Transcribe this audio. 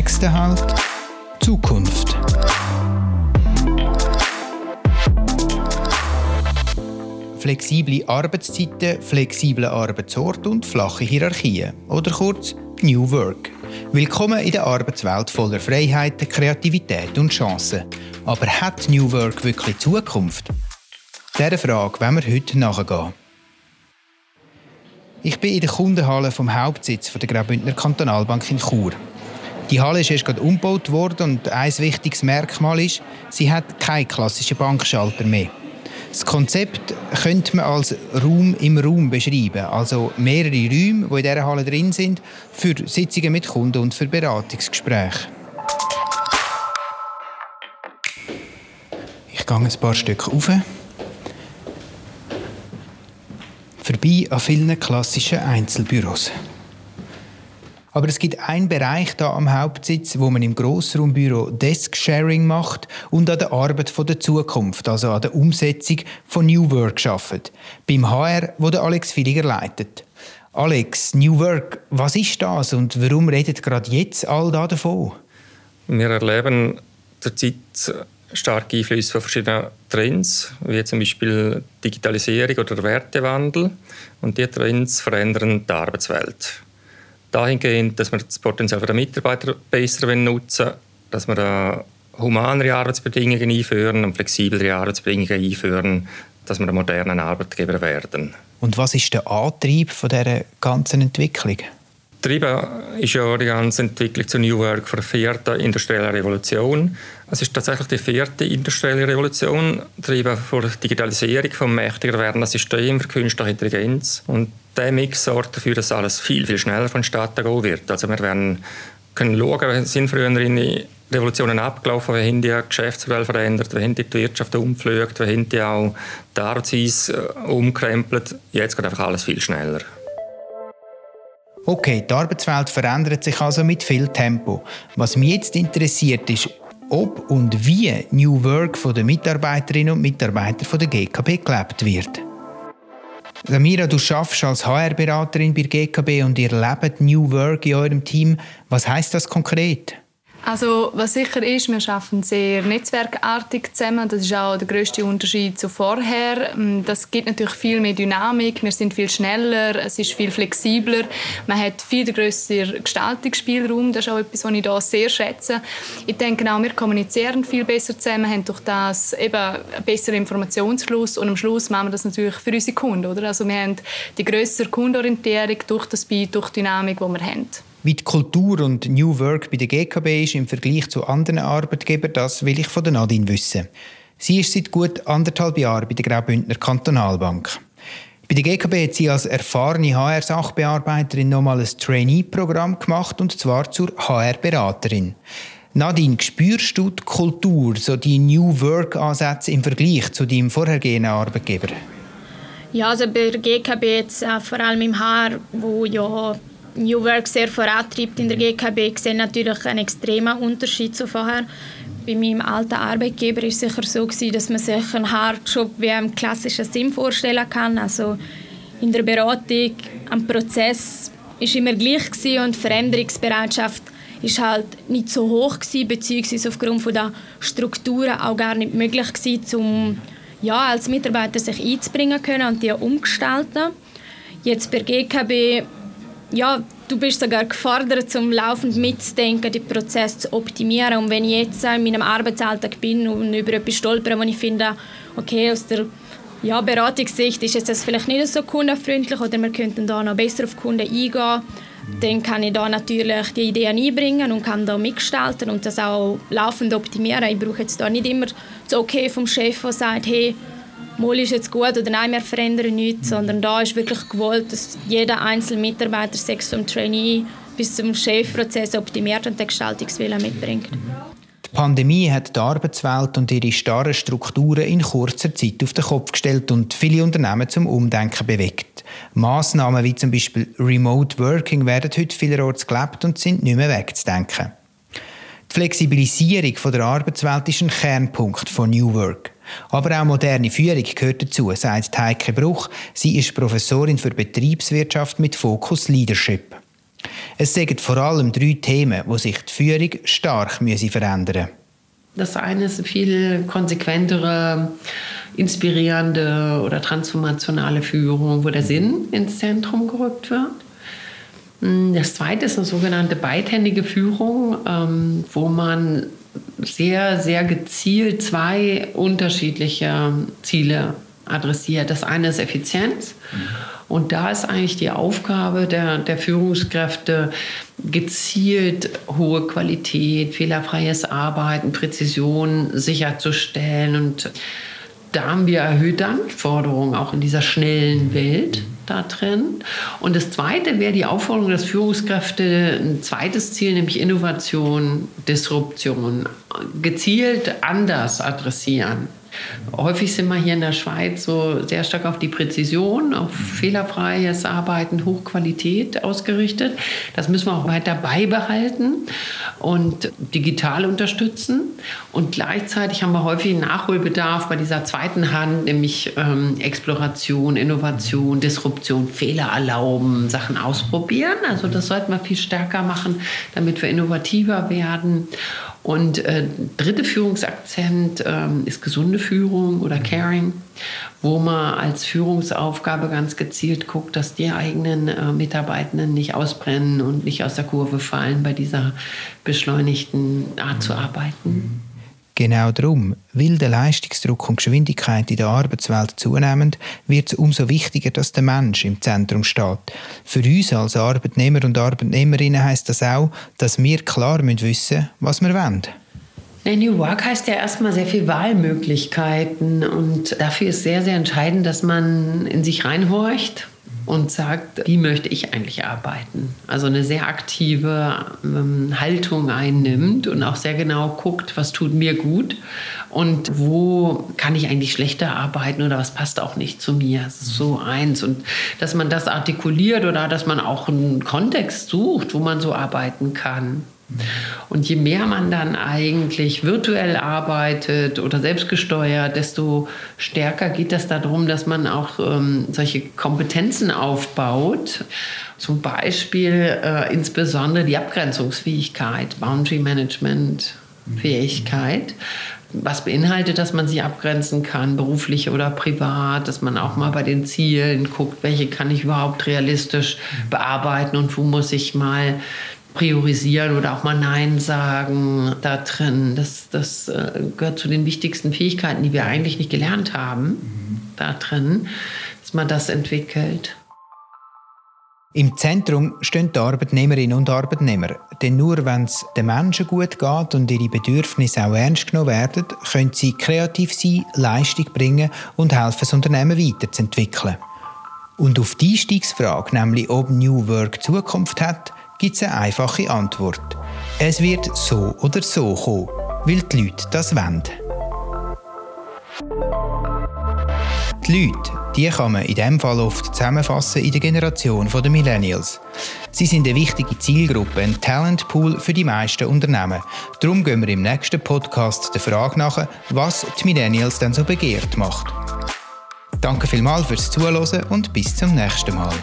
nächste Halt Zukunft. Flexible Arbeitszeiten, flexibler Arbeitsort und flache Hierarchien. Oder kurz New Work. Willkommen in der Arbeitswelt voller Freiheiten, Kreativität und Chancen. Aber hat New Work wirklich Zukunft? Dieser Frage wollen wir heute nachgehen. Ich bin in der Kundenhalle vom Hauptsitz der Graubündner Kantonalbank in Chur. Die Halle ist erst gerade umgebaut worden und ein wichtiges Merkmal ist, sie hat keinen klassischen Bankschalter mehr. Das Konzept könnte man als Raum im Raum beschreiben, also mehrere Räume, die in dieser Halle drin sind, für Sitzungen mit Kunden und für Beratungsgespräche. Ich gehe ein paar Stück rauf. Vorbei an vielen klassischen Einzelbüros. Aber es gibt einen Bereich da am Hauptsitz, wo man im Grossraumbüro Desk-Sharing macht und an der Arbeit von der Zukunft, also an der Umsetzung von New Work arbeitet. Beim HR, wo der Alex Villiger leitet. Alex, New Work, was ist das und warum redet gerade jetzt all da davon? Wir erleben zurzeit starke Einflüsse von verschiedenen Trends, wie zum Beispiel Digitalisierung oder Wertewandel. Und diese Trends verändern die Arbeitswelt dahingehend, dass wir das Potenzial der Mitarbeiter besser nutzen wollen, dass wir humanere Arbeitsbedingungen einführen und flexiblere Arbeitsbedingungen einführen, dass wir ein moderner Arbeitgeber werden. Und was ist der Antrieb von dieser ganzen Entwicklung? Getrieben ist ja die ganze Entwicklung zur New Work von der vierten industriellen Revolution. Es ist tatsächlich die vierte industrielle Revolution, getrieben von der Digitalisierung, vom mächtiger werdenden System für künstliche Intelligenz. Und der Mix sorgt dafür, dass alles viel, viel schneller vonstatten gehen wird. Also wir werden können schauen, sind früher in Revolutionen abgelaufen, wie haben die Geschäftsmodelle verändert, wie haben die, die Wirtschaft umgepflügt, wie haben die auch die Arbeitsweise äh, umgekrempelt. Jetzt geht einfach alles viel schneller. Okay, die Arbeitswelt verändert sich also mit viel Tempo. Was mich jetzt interessiert ist, ob und wie New Work von den Mitarbeiterinnen und Mitarbeitern der GKB gelebt wird. Samira, du arbeitest als HR-Beraterin bei GKB und ihr lebt New Work in eurem Team. Was heißt das konkret? Also was sicher ist, wir arbeiten sehr netzwerkartig zusammen. Das ist auch der größte Unterschied zu vorher. Mm, das gibt natürlich viel mehr Dynamik. Wir sind viel schneller, es ist viel flexibler. Man hat viel größeren Gestaltungsspielraum. Das ist auch etwas, was ich hier sehr schätze. Ich denke auch, wir kommunizieren viel besser zusammen, haben durch das eben einen besseren Informationsfluss und am Schluss machen wir das natürlich für unsere Kunden. Oder? Also wir haben die größere Kundenorientierung durch das Beat, durch die Dynamik, die wir haben. Wie die Kultur und New Work bei der GKB ist im Vergleich zu anderen Arbeitgebern, das will ich von Nadine wissen. Sie ist seit gut anderthalb Jahren bei der Graubündner Kantonalbank. Bei der GKB hat sie als erfahrene HR-Sachbearbeiterin nochmal ein Trainee-Programm gemacht, und zwar zur HR-Beraterin. Nadine, spürst du die Kultur, so die New Work-Ansätze im Vergleich zu deinem vorhergehenden Arbeitgeber? Ja, also bei der GKB jetzt, äh, vor allem im HR, wo ja New Work sehr vorantreibt in der GKB, sehe natürlich einen extremen Unterschied zu vorher. Bei meinem alten Arbeitgeber war es sicher so, dass man sich einen Hardjob wie im klassischen Sinn vorstellen kann. Also in der Beratung, am Prozess war immer gleich und die Veränderungsbereitschaft war halt nicht so hoch gewesen, beziehungsweise aufgrund der Strukturen auch gar nicht möglich gewesen, um ja, als Mitarbeiter sich einzubringen können und die umgestalten. Jetzt bei GKB ja, du bist sogar gefordert, um laufend mitzudenken, den Prozess zu optimieren. Und wenn ich jetzt in meinem Arbeitsalltag bin und über etwas stolpere, wo ich finde, okay, aus der ja, Beratungssicht ist das vielleicht nicht so kundenfreundlich oder wir könnten da noch besser auf Kunden eingehen, dann kann ich da natürlich die Ideen einbringen und kann da mitgestalten und das auch laufend optimieren. Ich brauche jetzt da nicht immer das Okay vom Chef, der sagt, hey, mal ist jetzt gut oder nein, wir verändern nichts, sondern da ist wirklich gewollt, dass jeder einzelne Mitarbeiter, sechs vom Trainee bis zum Chefprozess optimiert und den Gestaltungswillen mitbringt. Die Pandemie hat die Arbeitswelt und ihre starren Strukturen in kurzer Zeit auf den Kopf gestellt und viele Unternehmen zum Umdenken bewegt. Massnahmen wie zum Beispiel Remote Working werden heute vielerorts gelebt und sind nicht mehr wegzudenken. Die Flexibilisierung der Arbeitswelt ist ein Kernpunkt von New Work. Aber auch moderne Führung gehört dazu, sagt Heike Bruch. Sie ist Professorin für Betriebswirtschaft mit Fokus Leadership. Es sind vor allem drei Themen, wo sich die Führung stark verändern müssen. Das eine ist viel konsequentere, inspirierende oder transformationale Führung, wo der Sinn ins Zentrum gerückt wird. Hm, das zweite ist eine sogenannte beidhändige Führung, ähm, wo man sehr, sehr gezielt zwei unterschiedliche Ziele adressiert. Das eine ist Effizienz. Und da ist eigentlich die Aufgabe der, der Führungskräfte, gezielt hohe Qualität, fehlerfreies Arbeiten, Präzision sicherzustellen. Und da haben wir erhöhte Anforderungen auch in dieser schnellen Welt da drin. Und das Zweite wäre die Aufforderung, dass Führungskräfte ein zweites Ziel, nämlich Innovation, Disruption, gezielt anders adressieren. Häufig sind wir hier in der Schweiz so sehr stark auf die Präzision, auf fehlerfreies Arbeiten, Hochqualität ausgerichtet. Das müssen wir auch weiter beibehalten und digital unterstützen. Und gleichzeitig haben wir häufig Nachholbedarf bei dieser zweiten Hand, nämlich ähm, Exploration, Innovation, Disruption, Fehler erlauben, Sachen ausprobieren. Also das sollten wir viel stärker machen, damit wir innovativer werden. Und äh, dritte Führungsakzent äh, ist gesunde Führung oder Caring, wo man als Führungsaufgabe ganz gezielt guckt, dass die eigenen äh, Mitarbeitenden nicht ausbrennen und nicht aus der Kurve fallen bei dieser beschleunigten Art zu arbeiten. Genau darum, weil der Leistungsdruck und Geschwindigkeit in der Arbeitswelt zunehmen, wird es umso wichtiger, dass der Mensch im Zentrum steht. Für uns als Arbeitnehmer und Arbeitnehmerinnen heißt das auch, dass wir klar wissen müssen, was wir wollen. New Work heißt ja erstmal sehr viele Wahlmöglichkeiten und dafür ist sehr, sehr entscheidend, dass man in sich reinhorcht und sagt, wie möchte ich eigentlich arbeiten? Also eine sehr aktive ähm, Haltung einnimmt und auch sehr genau guckt, was tut mir gut und wo kann ich eigentlich schlechter arbeiten oder was passt auch nicht zu mir. Das ist so eins. Und dass man das artikuliert oder dass man auch einen Kontext sucht, wo man so arbeiten kann. Und je mehr man dann eigentlich virtuell arbeitet oder selbstgesteuert, desto stärker geht es darum, dass man auch ähm, solche Kompetenzen aufbaut. Zum Beispiel äh, insbesondere die Abgrenzungsfähigkeit, Boundary Management Fähigkeit. Was beinhaltet, dass man sich abgrenzen kann, beruflich oder privat, dass man auch mal bei den Zielen guckt, welche kann ich überhaupt realistisch bearbeiten und wo muss ich mal priorisieren oder auch mal Nein sagen da drin. Das, das äh, gehört zu den wichtigsten Fähigkeiten, die wir eigentlich nicht gelernt haben mhm. da drin, dass man das entwickelt. Im Zentrum stehen die Arbeitnehmerinnen und Arbeitnehmer. Denn nur wenn es den Menschen gut geht und ihre Bedürfnisse auch ernst genommen werden, können sie kreativ sein, Leistung bringen und helfen, das Unternehmen weiterzuentwickeln. Und auf die Einstiegsfrage, nämlich ob New Work Zukunft hat, gibt es eine einfache Antwort. Es wird so oder so kommen, weil die Leute das wollen. Die Leute, die kann man in diesem Fall oft zusammenfassen in der Generation der Millennials. Sie sind eine wichtige Zielgruppe, ein Talentpool für die meisten Unternehmen. Darum gehen wir im nächsten Podcast der Frage nach, was die Millennials denn so begehrt macht. Danke vielmals fürs Zuhören und bis zum nächsten Mal.